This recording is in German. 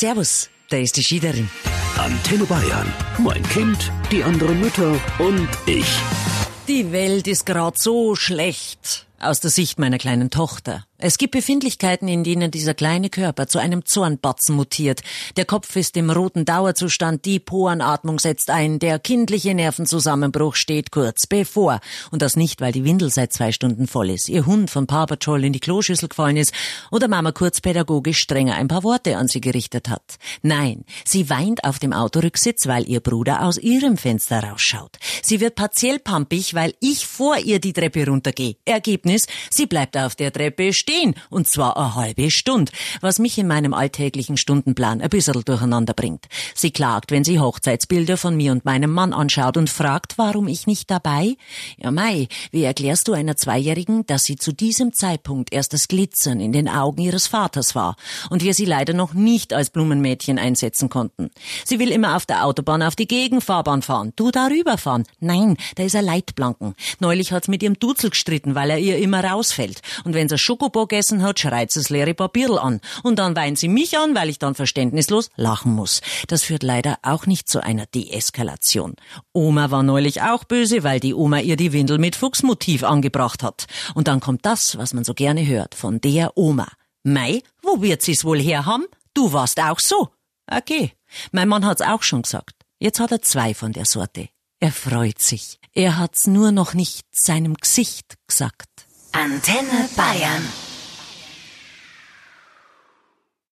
Servus, da ist die Schiederin. Antenne Bayern. Mein Kind, die anderen Mütter und ich. Die Welt ist grad so schlecht aus der Sicht meiner kleinen Tochter. Es gibt Befindlichkeiten, in denen dieser kleine Körper zu einem Zornbatzen mutiert. Der Kopf ist im roten Dauerzustand, die Porenatmung setzt ein, der kindliche Nervenzusammenbruch steht kurz bevor. Und das nicht, weil die Windel seit zwei Stunden voll ist, ihr Hund von Paw Patrol in die Kloschüssel gefallen ist oder Mama kurz pädagogisch strenger ein paar Worte an sie gerichtet hat. Nein, sie weint auf dem Autorücksitz, weil ihr Bruder aus ihrem Fenster rausschaut. Sie wird partiell pampig, weil ich vor ihr die Treppe runtergehe. Ergebnis, sie bleibt auf der Treppe stehen stehen, und zwar eine halbe Stunde, was mich in meinem alltäglichen Stundenplan ein bisschen durcheinander bringt. Sie klagt, wenn sie Hochzeitsbilder von mir und meinem Mann anschaut und fragt, warum ich nicht dabei? Ja, Mai, wie erklärst du einer Zweijährigen, dass sie zu diesem Zeitpunkt erst das Glitzern in den Augen ihres Vaters war und wir sie leider noch nicht als Blumenmädchen einsetzen konnten? Sie will immer auf der Autobahn auf die Gegenfahrbahn fahren. Du darüber fahren. Nein, da ist er Leitplanken. Neulich hat's mit ihrem Duzel gestritten, weil er ihr immer rausfällt. Und wenn sie Schokobo gegessen hat, schreit das leere Papierl an. Und dann weint sie mich an, weil ich dann verständnislos lachen muss. Das führt leider auch nicht zu einer Deeskalation. Oma war neulich auch böse, weil die Oma ihr die Windel mit Fuchsmotiv angebracht hat. Und dann kommt das, was man so gerne hört, von der Oma. Mei, wo wird sie's wohl herhaben? Du warst auch so. Okay. Mein Mann hat's auch schon gesagt. Jetzt hat er zwei von der Sorte. Er freut sich. Er hat's nur noch nicht seinem Gesicht gesagt. Antenne Bayern.